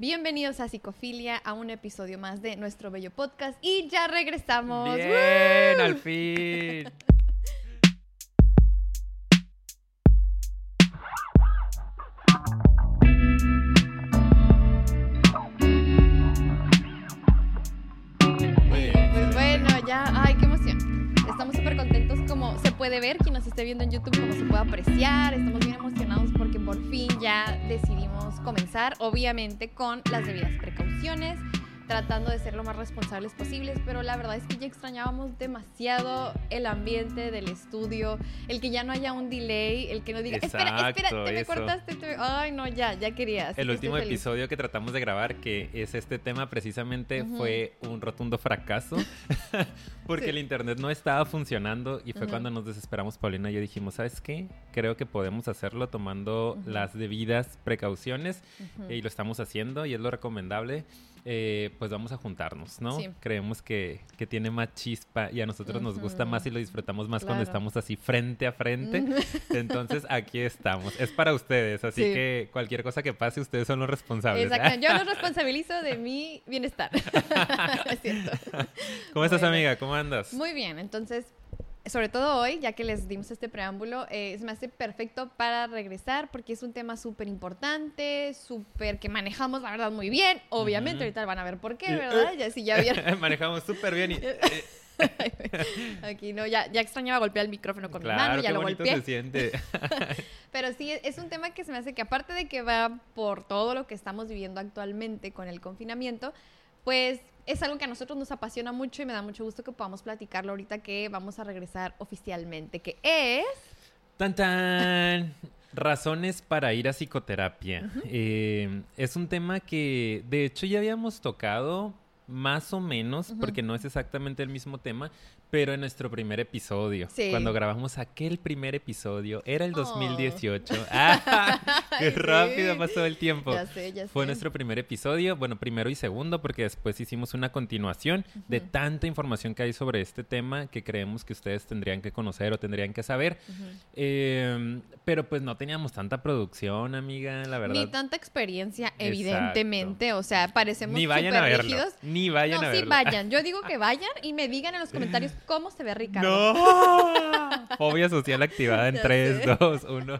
Bienvenidos a Psicofilia, a un episodio más de nuestro bello podcast y ya regresamos. Bien, al fin. puede ver, quien nos esté viendo en YouTube, como se puede apreciar. Estamos bien emocionados porque por fin ya decidimos comenzar, obviamente con las debidas precauciones tratando de ser lo más responsables posibles, pero la verdad es que ya extrañábamos demasiado el ambiente del estudio, el que ya no haya un delay, el que no diga, espera, espera, te me cortaste, te- ay no, ya, ya quería. así El que último episodio que tratamos de grabar, que es este tema precisamente, Ujú. fue un rotundo fracaso, porque Sí. el internet no estaba funcionando y fue Ujú. cuando nos desesperamos, Paulina y yo dijimos, ¿sabes qué? Creo que podemos hacerlo tomando Ujú. las debidas precauciones y lo estamos haciendo y es lo recomendable. Eh, pues vamos a juntarnos, ¿no? Sí. Creemos que, que tiene más chispa y a nosotros nos gusta más y lo disfrutamos más cuando estamos así frente a frente. Entonces aquí estamos. Es para ustedes, así Sí. que cualquier cosa que pase, ustedes son los responsables. Exacto, yo los responsabilizo de mi bienestar. es cierto. ¿Cómo estás, Bueno. amiga? ¿Cómo andas? Muy bien, entonces, sobre todo hoy, ya que les dimos este preámbulo, eh, se me hace perfecto para regresar porque es un tema súper importante, súper que manejamos, la verdad, muy bien. Obviamente, ahorita van a ver por qué, Eh, ¿verdad? Ya si ya vieron. Manejamos súper bien y... eh, Aquí no, ya, ya extrañaba golpear el micrófono con mi mano, claro, ya qué lo golpeé. se siente. Pero sí, es un tema que se me hace que aparte de que va por todo lo que estamos viviendo actualmente con el confinamiento, pues es algo que a nosotros nos apasiona mucho y me da mucho gusto que podamos platicarlo ahorita que vamos a regresar oficialmente, que es... Tan tan. Razones para ir a psicoterapia. Eh, es un tema que de hecho ya habíamos tocado más o menos, porque no es exactamente el mismo tema, pero en nuestro primer episodio, Sí. cuando grabamos aquel primer episodio, era el Oh. 2018. ¡Ah! ¡Qué rápido sí. pasó el tiempo! Ya sé, ya sé. Fue nuestro primer episodio, bueno, primero y segundo, porque después hicimos una continuación de tanta información que hay sobre este tema que creemos que ustedes tendrían que conocer o tendrían que saber. Eh, pero pues no teníamos tanta producción, amiga, la verdad. Ni tanta experiencia, Exacto. evidentemente. O sea, parecemos Ni vayan a verlo. Ni vayan no, a sí verlo. vayan. Yo digo que vayan y me digan en los comentarios cómo se ve Ricardo. ¡No! Fobia social activada en Ya 3, sé. 2, 1.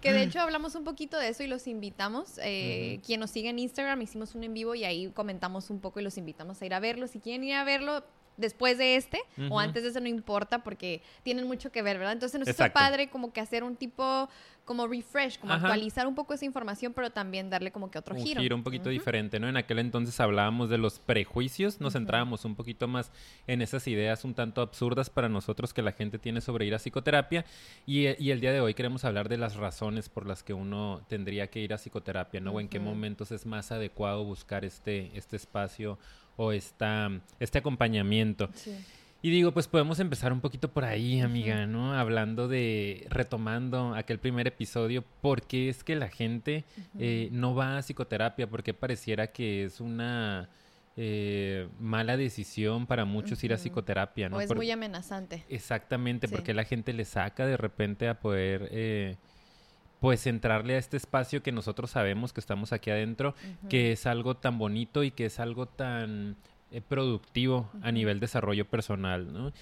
Que de hecho hablamos un poquito de eso y los invitamos. eh. Quien nos sigue en Instagram, hicimos un en vivo y ahí comentamos un poco y los invitamos a ir a verlo. Si quieren ir a verlo después de este Ujú. o antes de eso, no importa porque tienen mucho que ver, ¿verdad? Entonces nos Exacto. padre como que hacer un tipo, como refresh, como Ajá. actualizar un poco esa información, pero también darle como que otro un giro. giro un poquito diferente, ¿no? En aquel entonces hablábamos de los prejuicios, nos centrábamos un poquito más en esas ideas un tanto absurdas para nosotros que la gente tiene sobre ir a psicoterapia y, y el día de hoy queremos hablar de las razones por las que uno tendría que ir a psicoterapia, ¿no? O en qué momentos es más adecuado buscar este, este espacio o esta, este acompañamiento. Sí. Y digo, pues podemos empezar un poquito por ahí, amiga, ¿no? Hablando de, retomando aquel primer episodio, ¿por qué es que la gente eh, no va a psicoterapia? Porque pareciera que es una eh, mala decisión para muchos ir a psicoterapia, ¿no? O es Por- muy amenazante. Exactamente, Sí. porque la gente le saca de repente a poder, eh, pues, entrarle a este espacio que nosotros sabemos que estamos aquí adentro, que es algo tan bonito y que es algo tan eh, productivo a nivel desarrollo personal, ¿no?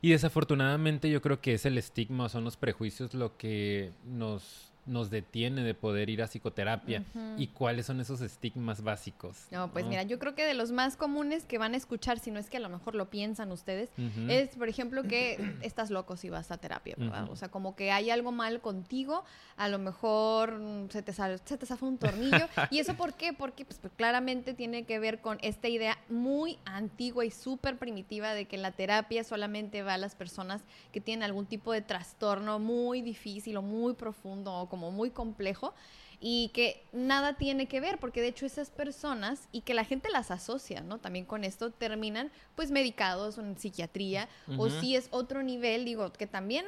Y desafortunadamente yo creo que es el estigma, son los prejuicios lo que nos, nos detiene de poder ir a psicoterapia. ¿Y cuáles son esos estigmas básicos? No, pues mira, yo creo que de los más comunes que van a escuchar, si no es que a lo mejor lo piensan ustedes, es, por ejemplo, que estás loco si vas a terapia, ¿verdad? O sea, como que hay algo mal contigo, a lo mejor se te, sal- se te zafa un tornillo. ¿Y eso por qué? Porque pues, pues, claramente tiene que ver con esta idea muy antigua y súper primitiva de que la terapia solamente va a las personas que tienen algún tipo de trastorno muy difícil o muy profundo o como muy complejo y que nada tiene que ver, porque de hecho esas personas y que la gente las asocia, ¿no? También con esto terminan pues medicados en psiquiatría o si es otro nivel, digo, que también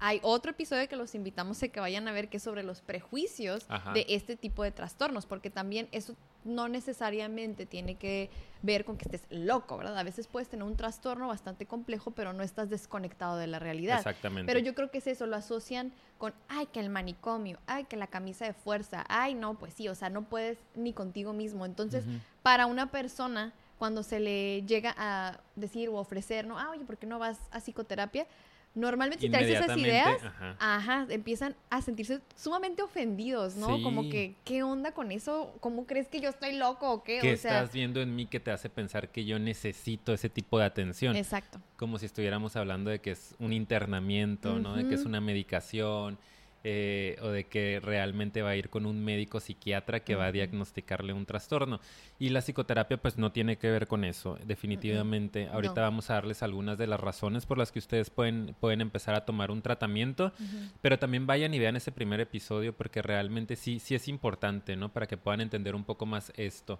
hay otro episodio que los invitamos a que vayan a ver que es sobre los prejuicios de este tipo de trastornos, porque también eso no necesariamente tiene que ver con que estés loco, ¿verdad? A veces puedes tener un trastorno bastante complejo, pero no estás desconectado de la realidad. Exactamente. Pero yo creo que es eso, lo asocian con, ay, que el manicomio, ay, que la camisa de fuerza, ay, no, pues sí, o sea, no puedes ni contigo mismo. Entonces, para una persona, cuando se le llega a decir o ofrecer, no, ah, oye, ¿por qué no vas a psicoterapia? Normalmente si traes esas ideas, ajá. empiezan a sentirse sumamente ofendidos, ¿no? Como que, ¿qué onda con eso? ¿Cómo crees que yo estoy loco o qué? ¿Qué estás viendo en mí que te hace pensar que yo necesito ese tipo de atención? Exacto. Como si estuviéramos hablando de que es un internamiento, ¿no? De que es una medicación eh, o de que realmente va a ir con un médico psiquiatra que va a diagnosticarle un trastorno. Y la psicoterapia pues no tiene que ver con eso, definitivamente. Ahorita vamos a darles algunas de las razones por las que ustedes pueden, pueden empezar a tomar un tratamiento, pero también vayan y vean ese primer episodio porque realmente sí, sí es importante, ¿no? Para que puedan entender un poco más esto.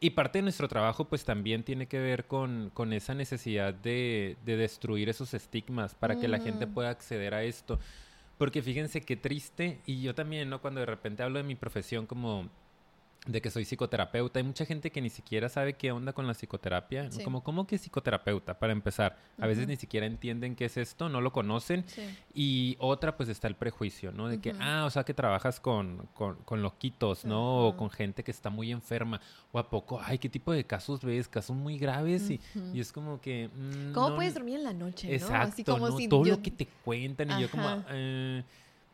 Y parte de nuestro trabajo pues también tiene que ver con, con esa necesidad de, de, destruir esos estigmas para que la gente pueda acceder a esto. Porque fíjense qué triste, y yo también, ¿no? Cuando de repente hablo de mi profesión como de que soy psicoterapeuta. Hay mucha gente que ni siquiera sabe qué onda con la psicoterapia. Como, ¿cómo que psicoterapeuta? Para empezar, a veces ni siquiera entienden qué es esto, no lo conocen. Y otra, pues está el prejuicio, ¿no? De que, ah, o sea, que trabajas con, con, loquitos, ¿no? O con gente que está muy enferma. O a poco, ay, ¿qué tipo de casos ves? Casos muy graves. y, y, es como que... Mm, ¿Cómo puedes dormir en la noche? Exacto, Así como si todo lo que te cuentan. Y yo como... Eh,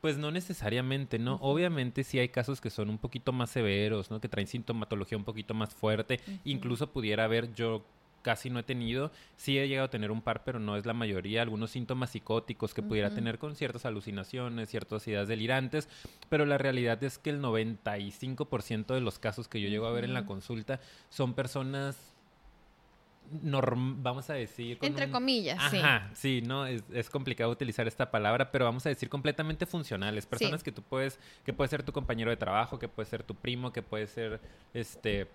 pues no necesariamente, ¿no? Obviamente sí hay casos que son un poquito más severos, ¿no? Que traen sintomatología un poquito más fuerte. Incluso pudiera haber, yo casi no he tenido, sí he llegado a tener un par, pero no es la mayoría, algunos síntomas psicóticos que pudiera tener con ciertas alucinaciones, ciertas ideas delirantes, pero la realidad es que el 95% de los casos que yo llego a ver en la consulta son personas vamos a decir... Entre comillas, Ajá, sí. ¿no? Es, complicado utilizar esta palabra, pero vamos a decir completamente funcionales. Personas que tú puedes, que puede ser tu compañero de trabajo, que puede ser tu primo, que puede ser este...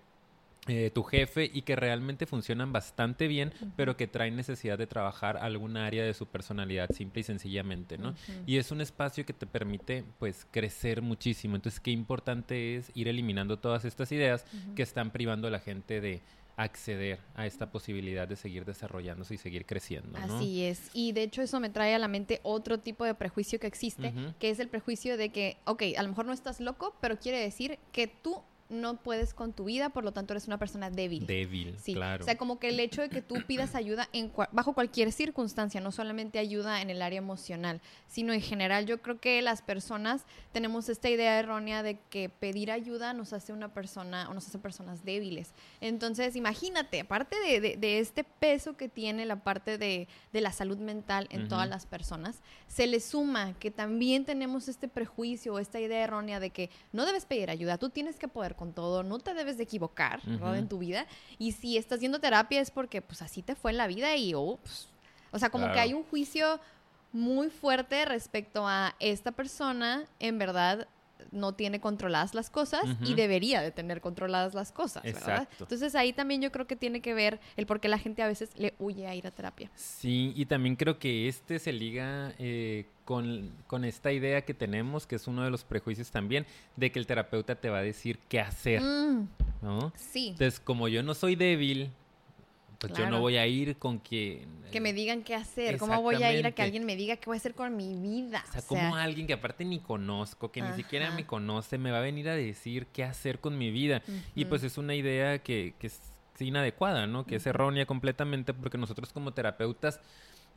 Eh, tu jefe y que realmente funcionan bastante bien, pero que traen necesidad de trabajar alguna área de su personalidad simple y sencillamente, ¿no? Y es un espacio que te permite, pues, crecer muchísimo. Entonces, qué importante es ir eliminando todas estas ideas que están privando a la gente de, acceder a esta posibilidad de seguir desarrollándose y seguir creciendo. Así es. Y de hecho eso me trae a la mente otro tipo de prejuicio que existe, que es el prejuicio de que, ok, a lo mejor no estás loco, pero quiere decir que tú no puedes con tu vida, por lo tanto eres una persona débil. Débil, sí. claro. O sea, como que el hecho de que tú pidas ayuda en bajo cualquier circunstancia, no solamente ayuda en el área emocional, sino en general, yo creo que las personas tenemos esta idea errónea de que pedir ayuda nos hace una persona o nos hace personas débiles. Entonces, imagínate, aparte de, este peso que tiene la parte de, la salud mental en todas las personas, se le suma que también tenemos este prejuicio o esta idea errónea de que no debes pedir ayuda, tú tienes que poder con todo, no te debes de equivocar, En tu vida. Y si estás haciendo terapia es porque, pues, así te fue en la vida y, oh, pues, o sea, como que hay un juicio muy fuerte respecto a esta persona, en verdad, no tiene controladas las cosas y debería de tener controladas las cosas, ¿verdad? Entonces ahí también yo creo que tiene que ver el por qué la gente a veces le huye a ir a terapia. Sí, y también creo que este se liga eh, con, con, esta idea que tenemos, que es uno de los prejuicios también, de que el terapeuta te va a decir qué hacer, mm. ¿no? Sí. Entonces, como yo no soy débil, pues yo no voy a ir con que... Que me digan qué hacer. ¿Cómo voy a ir a que alguien me diga qué voy a hacer con mi vida? O sea, como alguien que aparte ni conozco, que ni siquiera me conoce, me va a venir a decir qué hacer con mi vida. Y pues es una idea que, que es inadecuada, ¿no? Que es errónea completamente porque nosotros como terapeutas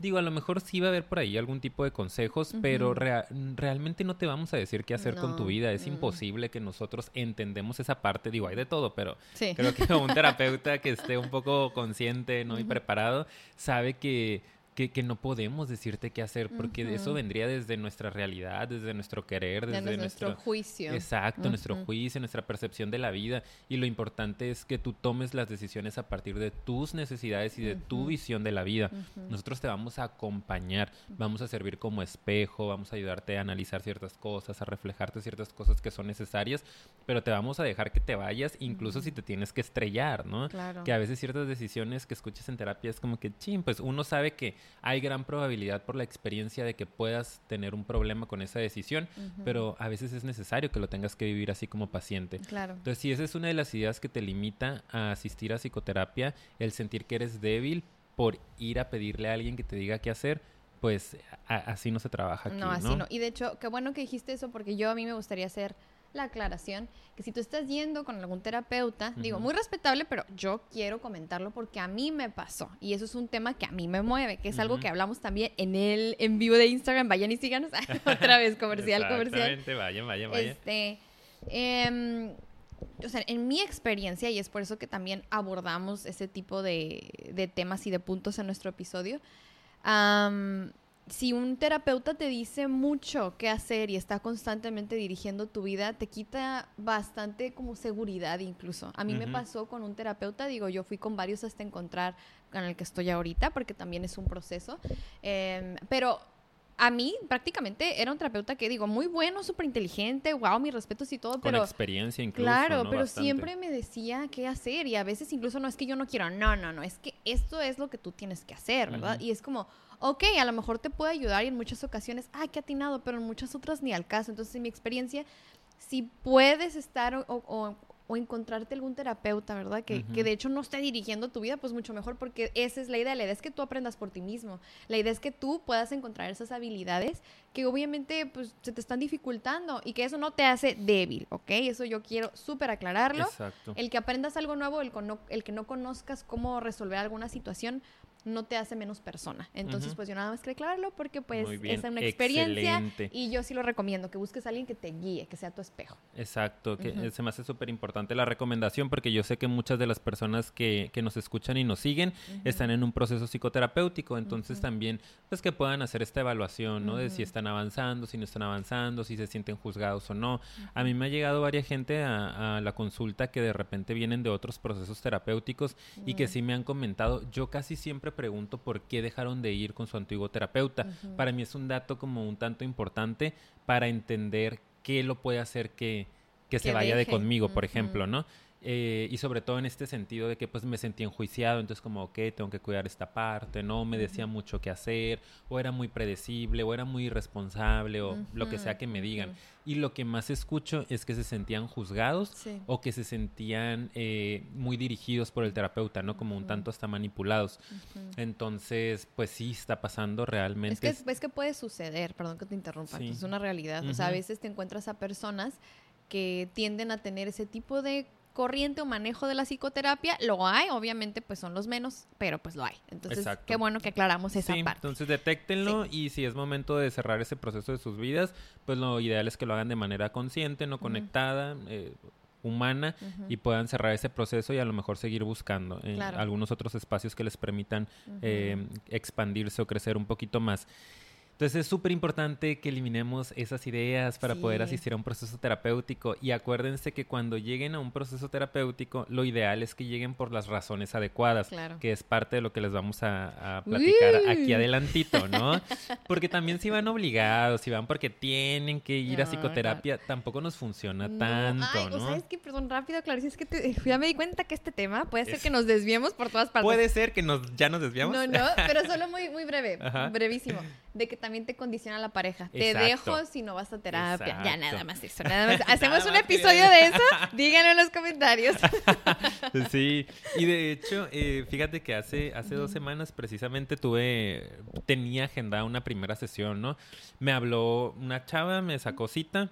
Digo, a lo mejor sí va a haber por ahí algún tipo de consejos, pero realmente no te vamos a decir qué hacer con tu vida. Es mm. imposible que nosotros entendemos esa parte. Digo, hay de todo, pero creo que un terapeuta que esté un poco consciente ¿no? y preparado sabe que que, que, no podemos decirte qué hacer, porque eso vendría desde nuestra realidad, desde nuestro querer, desde, nuestro, juicio. Exacto, nuestro juicio, nuestra percepción de la vida. Y lo importante es que tú tomes las decisiones a partir de tus necesidades y de tu visión de la vida. Nosotros te vamos a acompañar, vamos a servir como espejo, vamos a ayudarte a analizar ciertas cosas, a reflejarte ciertas cosas que son necesarias, pero te vamos a dejar que te vayas, incluso si te tienes que estrellar, ¿no? Claro. Que a veces ciertas decisiones que escuchas en terapia es como que, ching, pues uno sabe que hay gran probabilidad por la experiencia de que puedas tener un problema con esa decisión, pero a veces es necesario que lo tengas que vivir así como paciente. Claro. Entonces, si esa es una de las ideas que te limita a asistir a psicoterapia, el sentir que eres débil por ir a pedirle a alguien que te diga qué hacer, pues así no se trabaja aquí, No, así ¿no? Y de hecho, qué bueno que dijiste eso porque yo a mí me gustaría hacer la aclaración que si tú estás yendo con algún terapeuta, digo, muy respetable, pero yo quiero comentarlo porque a mí me pasó y eso es un tema que a mí me mueve, que es algo que hablamos también en el en vivo de Instagram, vayan y síganos, otra vez comercial, comercial. vayan, vayan, vayan. Este, eh, o sea, en mi experiencia, y es por eso que también abordamos ese tipo de, temas y de puntos en nuestro episodio, si un terapeuta te dice mucho qué hacer y está constantemente dirigiendo tu vida, te quita bastante como seguridad incluso. A mí me pasó con un terapeuta, digo, yo fui con varios hasta encontrar con el que estoy ahorita, porque también es un proceso, em, pero a mí prácticamente era un terapeuta que digo, muy bueno, súper inteligente, wow, mis respetos y todo, pero... Con experiencia incluso, Claro, pero siempre me decía qué hacer y a veces incluso no es que yo no quiero, no, no, no, es que esto es lo que tú tienes que hacer, ¿verdad? Y es como, ok, a lo mejor te puede ayudar y en muchas ocasiones, ay, qué atinado, pero en muchas otras ni al caso. Entonces, en mi experiencia, si puedes estar o, o encontrarte algún terapeuta, ¿verdad? Que, que, de hecho no esté dirigiendo tu vida, pues mucho mejor, porque esa es la idea. La idea es que tú aprendas por ti mismo. La idea es que tú puedas encontrar esas habilidades que obviamente pues se te están dificultando y que eso no te hace débil, ¿ok? Eso yo quiero súper aclararlo. Exacto. El que aprendas algo nuevo, el, el que no conozcas cómo resolver alguna situación, no te hace menos persona. Entonces, pues yo nada más quería aclararlo porque pues es una experiencia y yo sí lo recomiendo, que busques a alguien que te guíe, que sea tu espejo. Exacto, que se me hace súper importante la recomendación porque yo sé que muchas de las personas que, que nos escuchan y nos siguen están en un proceso psicoterapéutico, entonces también pues que puedan hacer esta evaluación, ¿no? De si están avanzando, si no están avanzando, si se sienten juzgados o no. A mí me ha llegado varias gente a, la consulta que de repente vienen de otros procesos terapéuticos y que sí me han comentado, yo casi siempre pregunto por qué dejaron de ir con su antiguo terapeuta. Para mí es un dato como un tanto importante para entender qué lo puede hacer que, que, se vaya de conmigo, por ejemplo, ¿no? Eh, y sobre todo en este sentido de que pues me sentí enjuiciado, entonces como, ok, tengo que cuidar esta parte, ¿no? Me decía mucho qué hacer, o era muy predecible, o era muy irresponsable, o lo que sea que me digan. Y lo que más escucho es que se sentían juzgados o que se sentían eh, muy dirigidos por el terapeuta, ¿no? Como un tanto hasta manipulados. Entonces, pues sí, está pasando realmente. Es que, es que puede suceder, perdón que te interrumpa, es una realidad. O sea, a veces te encuentras a personas que tienden a tener ese tipo de corriente o manejo de la psicoterapia, lo hay, obviamente pues son los menos, pero pues lo hay. Entonces, qué bueno que aclaramos esa parte. Entonces, detéctenlo y si es momento de cerrar ese proceso de sus vidas, pues lo ideal es que lo hagan de manera consciente, no conectada, eh, humana y puedan cerrar ese proceso y a lo mejor seguir buscando en algunos otros espacios que les permitan eh, expandirse o crecer un poquito más. Entonces es súper importante que eliminemos esas ideas para poder asistir a un proceso terapéutico. Y acuérdense que cuando lleguen a un proceso terapéutico lo ideal es que lleguen por las razones adecuadas, que es parte de lo que les vamos a, platicar aquí adelantito, ¿no? Porque también si van obligados, si van porque tienen que ir a psicoterapia, tampoco nos funciona tanto, Ay, ¿no? O sea, es que, perdón, rápido, Clarice, es que ya me di cuenta que este tema puede ser que nos desviemos por todas partes. Puede ser que nos ya nos desviamos. No, no, pero solo muy, muy breve, brevísimo de que también te condiciona la pareja. Te dejo si no vas a terapia. Ya nada más eso, nada más. Hacemos un episodio de eso, díganlo en los comentarios. sí, y de hecho, eh, fíjate que hace, hace dos semanas precisamente tuve, tenía agendada una primera sesión, ¿no? Me habló una chava, me sacó cita,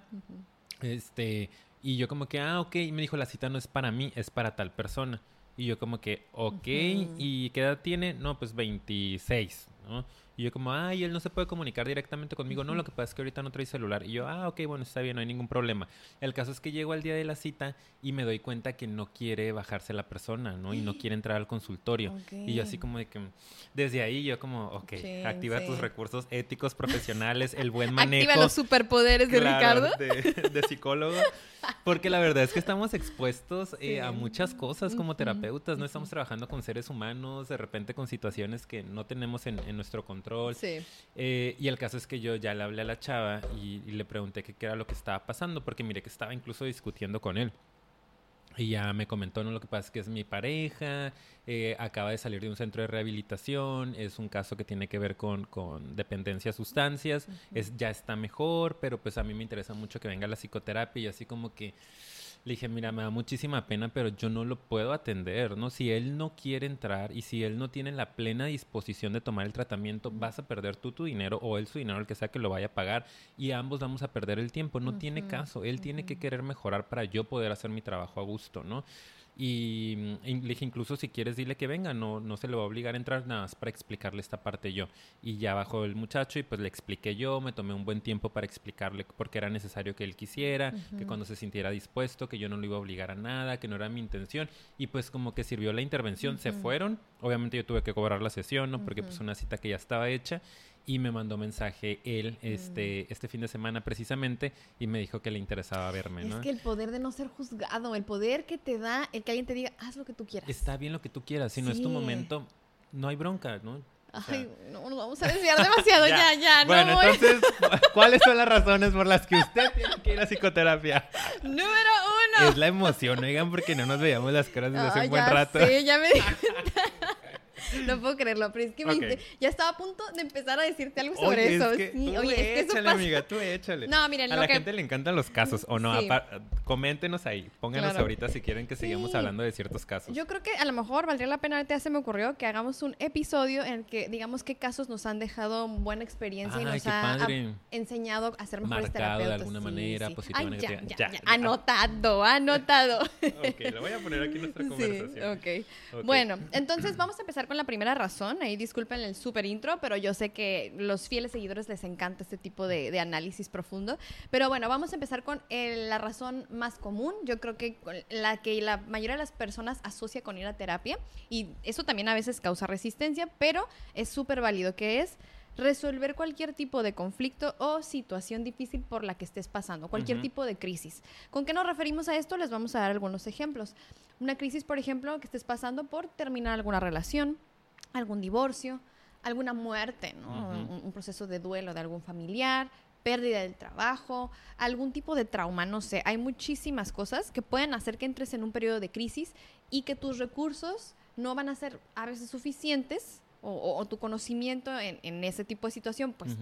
este, y yo como que, ah, ok, y me dijo, la cita no es para mí, es para tal persona. Y yo como que, ok, ¿y qué edad tiene? No, pues 26, ¿no? Y yo como, ay, él no se puede comunicar directamente conmigo. No, lo que pasa es que ahorita no trae celular. Y yo, ah, ok, bueno, está bien, no hay ningún problema. El caso es que llego al día de la cita y me doy cuenta que no quiere bajarse la persona, ¿no? Y no quiere entrar al consultorio. Y yo así como de que, desde ahí yo como, ok, activa tus recursos éticos, profesionales, el buen manejo. Activa los superpoderes de Ricardo. De, psicólogo. Porque la verdad es que estamos expuestos eh, a muchas cosas como terapeutas, ¿no? Estamos trabajando con seres humanos, de repente con situaciones que no tenemos en nuestro control Sí. Eh, y el caso es que yo ya le hablé a la chava y, le pregunté qué era lo que estaba pasando, porque mire que estaba incluso discutiendo con él. Y ya me comentó, no, lo que pasa es que es mi pareja, eh, acaba de salir de un centro de rehabilitación, es un caso que tiene que ver con, con dependencia a sustancias, es, ya está mejor, pero pues a mí me interesa mucho que venga la psicoterapia y así como que le dije, mira, me da muchísima pena, pero yo no lo puedo atender, ¿no? Si él no quiere entrar y si él no tiene la plena disposición de tomar el tratamiento, vas a perder tú tu dinero o él su dinero, el que sea que lo vaya a pagar, y ambos vamos a perder el tiempo. No tiene caso. Él tiene que querer mejorar para yo poder hacer mi trabajo a gusto, ¿no? Y, le dije, incluso si quieres, dile que venga, no, no se le va a obligar a entrar nada más para explicarle esta parte yo. Y ya bajó el muchacho y pues le expliqué yo, me tomé un buen tiempo para explicarle por qué era necesario que él quisiera, que cuando se sintiera dispuesto, que yo no lo iba a obligar a nada, que no era mi intención. Y pues como que sirvió la intervención, se fueron. Obviamente yo tuve que cobrar la sesión, ¿no? Porque pues una cita que ya estaba hecha y me mandó mensaje él este, mm. este fin de semana precisamente y me dijo que le interesaba verme, ¿no? Es que el poder de no ser juzgado, el poder que te da el que alguien te diga, haz lo que tú quieras. Está bien lo que tú quieras, si no es tu momento, no hay bronca, ¿no? Ay, no nos vamos a desviar demasiado, ya, ya, Bueno, entonces, ¿cuáles son las razones por las que usted tiene que ir a psicoterapia? Número uno. Es la emoción, oigan, porque no nos veíamos las caras desde hace un buen rato. Sí, ya me di no puedo creerlo, pero es que ya estaba a punto de empezar a decirte algo sobre eso. sí, oye, es que échale, amiga, tú échale. No, miren, a la gente le encantan los casos, ¿o no? Coméntenos ahí, pónganos ahorita si quieren que sigamos hablando de ciertos casos. Yo creo que a lo mejor valdría la pena, ahorita se me ocurrió que hagamos un episodio en el que digamos qué casos nos han dejado buena experiencia y nos ha, enseñado a ser mejores Marcado de alguna manera, positivamente. Ya, ya, ya, Anotado, anotado. ok, lo voy a poner aquí en nuestra conversación. Okay. ok. Bueno, entonces vamos a empezar con la primera razón. Ahí disculpen el super intro, pero yo sé que los fieles seguidores les encanta este tipo de, análisis profundo. Pero bueno, vamos a empezar con la razón más común. Yo creo que la que la mayoría de las personas asocia con ir a terapia. Y eso también a veces causa resistencia, pero es súper válido, que es resolver cualquier tipo de conflicto o situación difícil por la que estés pasando, cualquier tipo de crisis. ¿Con qué nos referimos a esto? Les vamos a dar algunos ejemplos. Una crisis, por ejemplo, que estés pasando por terminar alguna relación, algún divorcio, alguna muerte, un, proceso de duelo de algún familiar, pérdida del trabajo, algún tipo de trauma, no sé. Hay muchísimas cosas que pueden hacer que entres en un periodo de crisis y que tus recursos no van a ser a veces suficientes o, tu conocimiento en, ese tipo de situación, pues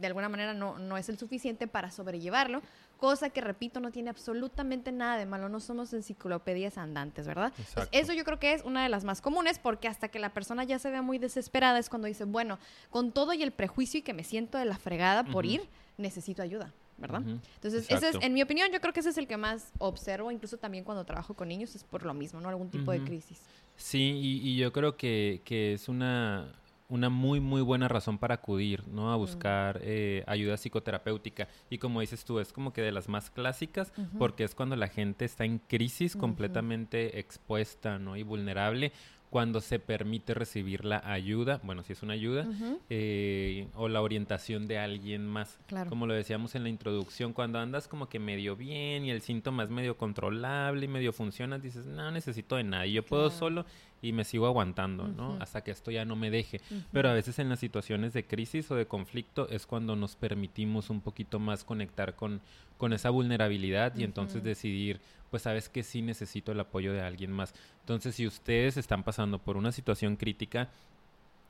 de alguna manera no, no es el suficiente para sobrellevarlo, cosa que, repito, no tiene absolutamente nada de malo, no somos enciclopedias andantes, ¿verdad? eso yo creo que es una de las más comunes, porque hasta que la persona ya se ve muy desesperada es cuando dice, bueno, con todo y el prejuicio y que me siento de la fregada por ir, necesito ayuda. ¿verdad? Entonces, ese es, en mi opinión, yo creo que ese es el que más observo, incluso también cuando trabajo con niños, es por lo mismo, ¿no? Algún tipo de crisis. Sí, y, yo creo que, que, es una, una muy, muy buena razón para acudir, ¿no? A buscar eh, ayuda psicoterapéutica. Y como dices tú, es como que de las más clásicas, porque es cuando la gente está en crisis, completamente expuesta, ¿no? Y vulnerable cuando se permite recibir la ayuda, bueno, si es una ayuda, eh, o la orientación de alguien más. Como lo decíamos en la introducción, cuando andas como que medio bien y el síntoma es medio controlable y medio funciona, dices, no necesito de nadie, yo puedo solo y me sigo aguantando, ¿no? Hasta que esto ya no me deje. Pero a veces en las situaciones de crisis o de conflicto es cuando nos permitimos un poquito más conectar con, con esa vulnerabilidad y entonces decidir, pues sabes que sí necesito el apoyo de alguien más. Entonces, si ustedes están pasando por una situación crítica,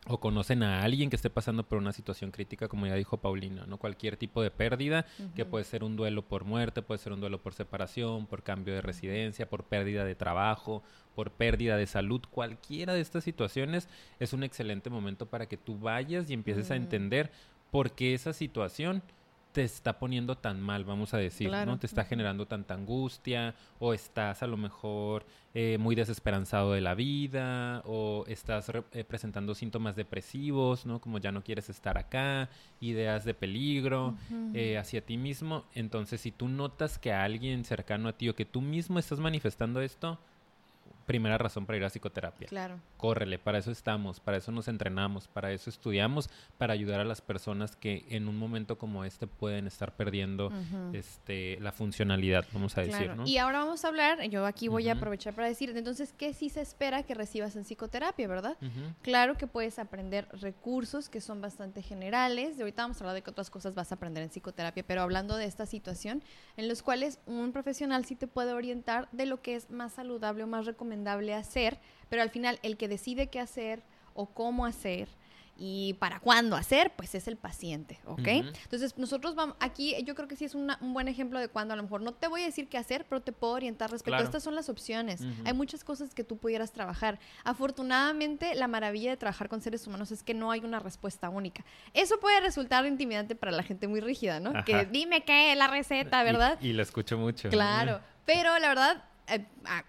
o conocen a alguien que esté pasando por una situación crítica, como ya dijo Paulina, ¿no? Cualquier tipo de pérdida, que puede ser un duelo por muerte, puede ser un duelo por separación, por cambio de residencia, por pérdida de trabajo, por pérdida de salud, cualquiera de estas situaciones es un excelente momento para que tú vayas y empieces a entender por qué esa situación te está poniendo tan mal, vamos a decir, ¿no? Te está generando tanta angustia o estás a lo mejor eh, muy desesperanzado de la vida o estás eh, presentando síntomas depresivos, ¿no? Como ya no quieres estar acá, ideas de peligro eh, hacia ti mismo. Entonces, si tú notas que a alguien cercano a ti o que tú mismo estás manifestando esto, primera razón para ir a psicoterapia. Claro. Córrele, para eso estamos, para eso nos entrenamos, para eso estudiamos, para ayudar a las personas que en un momento como este pueden estar perdiendo este, la funcionalidad, vamos a decir, ¿no? Y ahora vamos a hablar, yo aquí voy a aprovechar para decir, entonces, ¿qué sí se espera que recibas en psicoterapia, verdad? Claro que puedes aprender recursos que son bastante generales, de ahorita vamos a hablar de qué otras cosas vas a aprender en psicoterapia, pero hablando de esta situación, en los cuales un profesional sí te puede orientar de lo que es más saludable o más recomendable hacer, pero al final el que decide qué hacer o cómo hacer y para cuándo hacer, pues es el paciente, ¿ok? Entonces, nosotros vamos, aquí yo creo que sí es un buen ejemplo de cuando a lo mejor no te voy a decir qué hacer, pero te puedo orientar respecto a estas son las opciones. Hay muchas cosas que tú pudieras trabajar. Afortunadamente, la maravilla de trabajar con seres humanos es que no hay una respuesta única. Eso puede resultar intimidante para la gente muy rígida, ¿no? Que dime qué es la receta, ¿verdad? Y, lo escucho mucho. Claro, pero la verdad,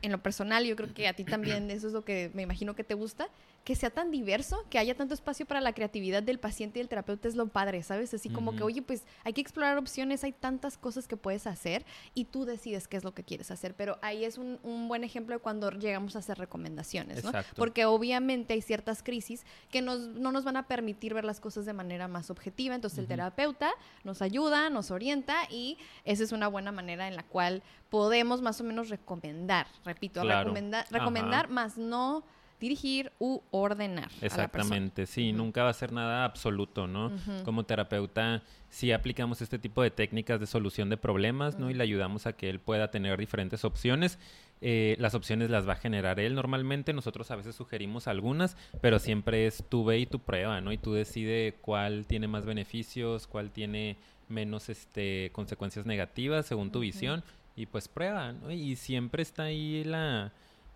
en lo personal, yo creo que a ti también eso es lo que me imagino que te gusta, que sea tan diverso, que haya tanto espacio para la creatividad del paciente y el terapeuta es lo padre, ¿sabes? Así como que, oye, pues hay que explorar opciones, hay tantas cosas que puedes hacer y tú decides qué es lo que quieres hacer, pero ahí es un, buen ejemplo de cuando llegamos a hacer recomendaciones, ¿no? Porque obviamente hay ciertas crisis que nos, no nos van a permitir ver las cosas de manera más objetiva, entonces el terapeuta nos ayuda, nos orienta y esa es una buena manera en la cual podemos más o menos recomendar, repito, recomendar, recomendar más no dirigir u ordenar. Exactamente, sí, nunca va a ser nada absoluto, ¿no? Como terapeuta, sí aplicamos este tipo de técnicas de solución de problemas, ¿no? Y le ayudamos a que él pueda tener diferentes opciones. Eh, las opciones las va a generar él normalmente, nosotros a veces sugerimos algunas, pero siempre es tu ve y tu prueba, ¿no? Y tú decide cuál tiene más beneficios, cuál tiene menos este, consecuencias negativas según tu visión y pues prueba, ¿no? Y siempre está ahí la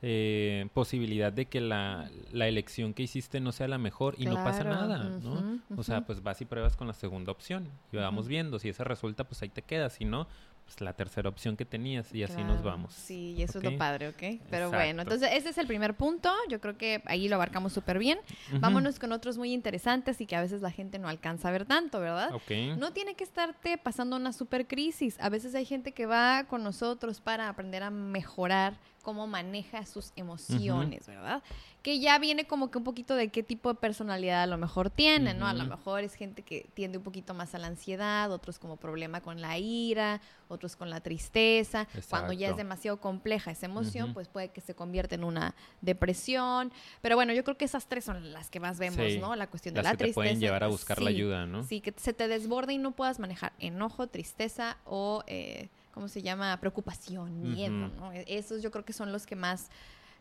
eh, posibilidad de que la, la, elección que hiciste no sea la mejor y no pasa nada, ¿no? O sea, pues vas y pruebas con la segunda opción y vamos viendo. Si esa resulta, pues ahí te quedas. Si no, pues la tercera opción que tenías y así nos vamos. Sí, y eso es lo padre, ¿ok? Pero bueno, entonces ese es el primer punto. Yo creo que ahí lo abarcamos súper bien. Vámonos con otros muy interesantes y que a veces la gente no alcanza a ver tanto, ¿verdad? Ok. No tiene que estarte pasando una super crisis. A veces hay gente que va con nosotros para aprender a mejorar cómo maneja sus emociones, ¿verdad? Que ya viene como que un poquito de qué tipo de personalidad a lo mejor tiene, ¿no? A lo mejor es gente que tiende un poquito más a la ansiedad, otros como problema con la ira, otros con la tristeza. Cuando ya es demasiado compleja esa emoción, pues puede que se convierta en una depresión. Pero bueno, yo creo que esas tres son las que más vemos, ¿no? La cuestión de la que tristeza. Te pueden llevar a buscar la ayuda, ¿no? Sí, que se te desborde y no puedas manejar enojo, tristeza o... Eh, ¿cómo se llama? Preocupación, miedo, ¿no? E-, esos yo creo que son los que más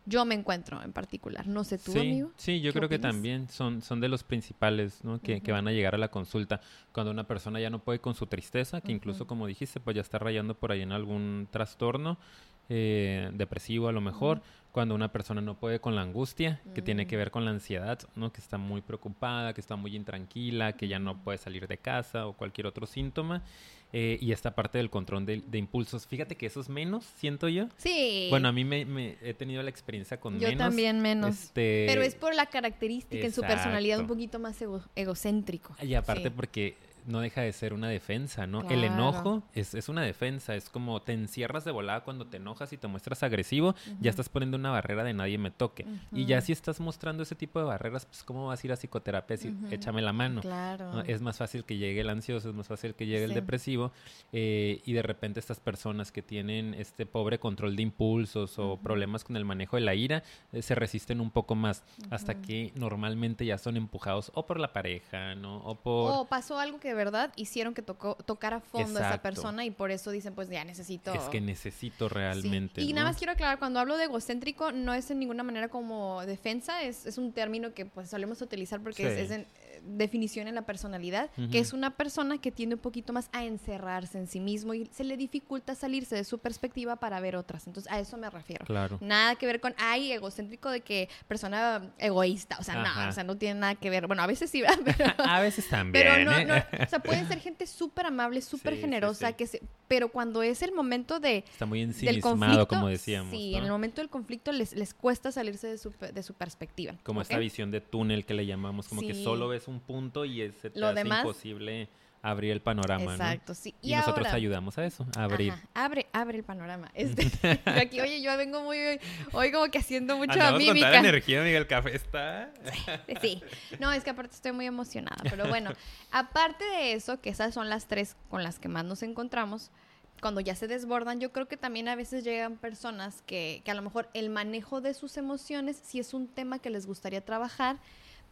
yo me encuentro en particular. No sé tú, sí, amigo. Sí, yo creo que también son, son de los principales ¿no? que, que, van a llegar a la consulta. Cuando una persona ya no puede con su tristeza, que incluso como dijiste, pues ya está rayando por ahí en algún trastorno eh, depresivo a lo mejor. Cuando una persona no puede con la angustia, que tiene que mm. ver con la ansiedad, ¿no? que está muy preocupada, que está muy intranquila, que ya no puede salir de casa o cualquier otro síntoma. Eh, y esta parte del control de, impulsos. Fíjate que eso es menos, siento yo. Sí. Bueno, a mí me, he tenido la experiencia con yo menos. Yo también menos. Este... Pero es por la característica en su personalidad un poquito más egocéntrico. Y aparte porque no deja de ser una defensa, ¿no? El enojo es, es, una defensa, es como te encierras de volada cuando te enojas y te muestras agresivo, ya estás poniendo una barrera de nadie me toque. Y ya si estás mostrando ese tipo de barreras, pues ¿cómo vas a ir a psicoterapia y échame la mano? Claro. Es más fácil que llegue el ansioso, es más fácil que llegue el depresivo eh, y de repente estas personas que tienen este pobre control de impulsos o problemas con el manejo de la ira eh, se resisten un poco más hasta que normalmente ya son empujados o por la pareja, ¿no? O por... O pasó algo que verdad hicieron que tocó, tocara fondo a esa persona y por eso dicen, pues ya necesito. Es que necesito realmente. Y nada más quiero aclarar, cuando hablo de egocéntrico, no es en ninguna manera como defensa, es, es un término que pues solemos utilizar porque es, en, definición en la personalidad, que es una persona que tiende un poquito más a encerrarse en sí mismo y se le dificulta salirse de su perspectiva para ver otras. Entonces, a eso me refiero. Claro. Nada que ver con, ay, egocéntrico de que persona egoísta. O sea, no, o sea, no tiene nada que ver. Bueno, a veces sí, pero... a veces también. Pero no, no, ¿eh? o sea, pueden ser gente súper amable, súper generosa, que se, pero cuando es el momento de... Está muy ensimismado, como decíamos. Sí, en el momento del conflicto les, les cuesta salirse de su, de su perspectiva. Como esta visión de túnel que le llamamos, como que solo ves un punto y es, Lo hace imposible abrir el panorama, Exacto, sí. Y, nosotros ayudamos a eso, a abrir. abre, abre el panorama. Este, aquí, oye, yo vengo muy, hoy como que haciendo mucha Andamos mímica. Con energía, Miguel, el café está... sí, no, es que aparte estoy muy emocionada, pero bueno, aparte de eso, que esas son las tres con las que más nos encontramos, cuando ya se desbordan, yo creo que también a veces llegan personas que, que a lo mejor el manejo de sus emociones sí es un tema que les gustaría trabajar,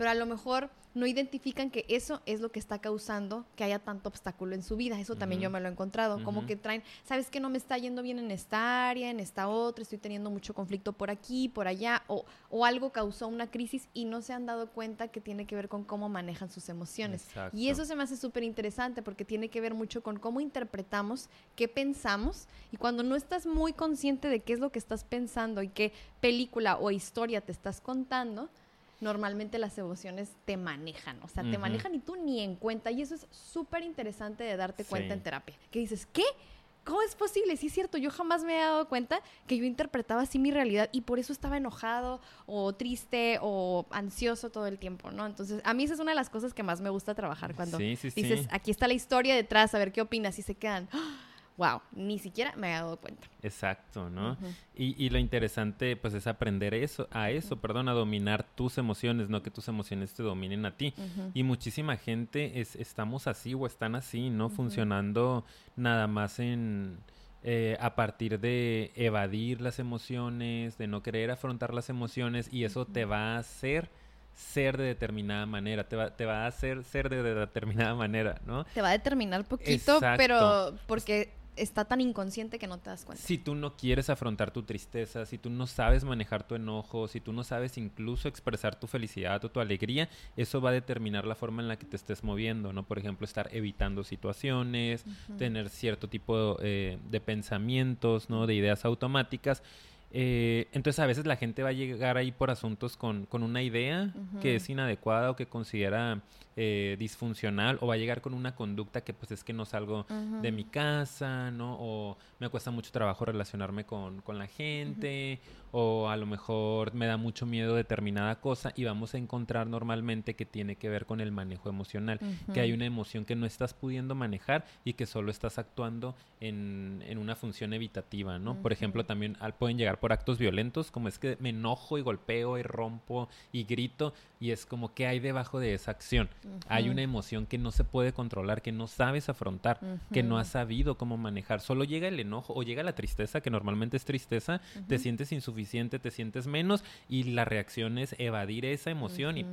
pero a lo mejor no identifican que eso es lo que está causando que haya tanto obstáculo en su vida. Eso también yo me lo he encontrado. Como que traen, sabes que no me está yendo bien en esta área, en esta otra, estoy teniendo mucho conflicto por aquí, por allá, o, o algo causó una crisis y no se han dado cuenta que tiene que ver con cómo manejan sus emociones. Y eso se me hace súper interesante porque tiene que ver mucho con cómo interpretamos, qué pensamos, y cuando no estás muy consciente de qué es lo que estás pensando y qué película o historia te estás contando, normalmente las emociones te manejan, o sea, te manejan y tú ni en cuenta. Y eso es súper interesante de darte cuenta en terapia. Que dices, ¿qué? ¿Cómo es posible? Sí es cierto, yo jamás me he dado cuenta que yo interpretaba así mi realidad y por eso estaba enojado o triste o ansioso todo el tiempo, ¿no? Entonces, a mí esa es una de las cosas que más me gusta trabajar cuando dices, aquí está la historia detrás, a ver qué opinas y se quedan... ¡ah! Wow, ni siquiera me había dado cuenta. Exacto, ¿no? y, y, lo interesante, pues, es aprender eso, a eso, perdón, a dominar tus emociones, no que tus emociones te dominen a ti. Y muchísima gente es, estamos así o están así, ¿no? Funcionando nada más en... Eh, a partir de evadir las emociones, de no querer afrontar las emociones y eso te va a hacer ser de determinada manera, te va, te va a hacer ser de, determinada manera, ¿no? Te va a determinar poquito, pero porque está tan inconsciente que no te das cuenta. Si tú no quieres afrontar tu tristeza, si tú no sabes manejar tu enojo, si tú no sabes incluso expresar tu felicidad o tu alegría, eso va a determinar la forma en la que te estés moviendo, ¿no? Por ejemplo, estar evitando situaciones, tener cierto tipo eh, de pensamientos, ¿no? De ideas automáticas. Eh, entonces a veces la gente va a llegar ahí por asuntos con, con una idea que es inadecuada o que considera eh, disfuncional o va a llegar con una conducta que pues es que no salgo de mi casa, ¿no? O me cuesta mucho trabajo relacionarme con, con la gente o a lo mejor me da mucho miedo determinada cosa y vamos a encontrar normalmente que tiene que ver con el manejo emocional, que hay una emoción que no estás pudiendo manejar y que solo estás actuando en, en una función evitativa, ¿no? Por ejemplo, también pueden llegar por actos violentos, como es que me enojo y golpeo y rompo y grito y es como que hay debajo de esa acción. Hay una emoción que no se puede controlar, que no sabes afrontar, que no has sabido cómo manejar. Solo llega el enojo o llega la tristeza, que normalmente es tristeza, te sientes insuficiente, te sientes menos y la reacción es evadir esa emoción y...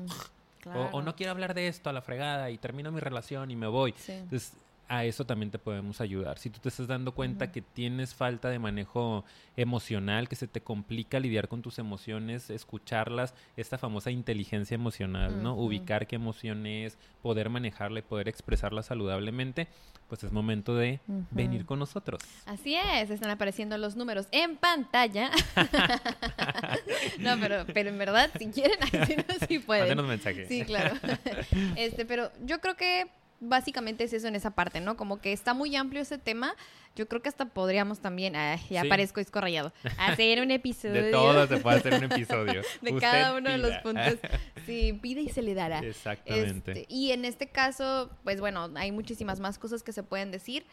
O, no quiero hablar de esto a la fregada y termino mi relación y me voy. Entonces, a eso también te podemos ayudar. Si tú te estás dando cuenta que tienes falta de manejo emocional, que se te complica lidiar con tus emociones, escucharlas, esta famosa inteligencia emocional, ¿no? Ubicar qué emoción es, poder manejarla y poder expresarla saludablemente, pues es momento de venir con nosotros. Así es, están apareciendo los números en pantalla. no, pero, pero en verdad, si quieren, así no, sí pueden. mensaje. Sí, claro. este, pero yo creo que básicamente es eso en esa parte, ¿no? Como que está muy amplio ese tema. Yo creo que hasta podríamos también, ya parezco escorrayado, hacer un episodio. De todo se puede hacer un episodio. de cada uno de los puntos. Sí, pide y se le dará. Exactamente. Este, y en este caso, pues bueno, hay muchísimas más cosas que se pueden decir,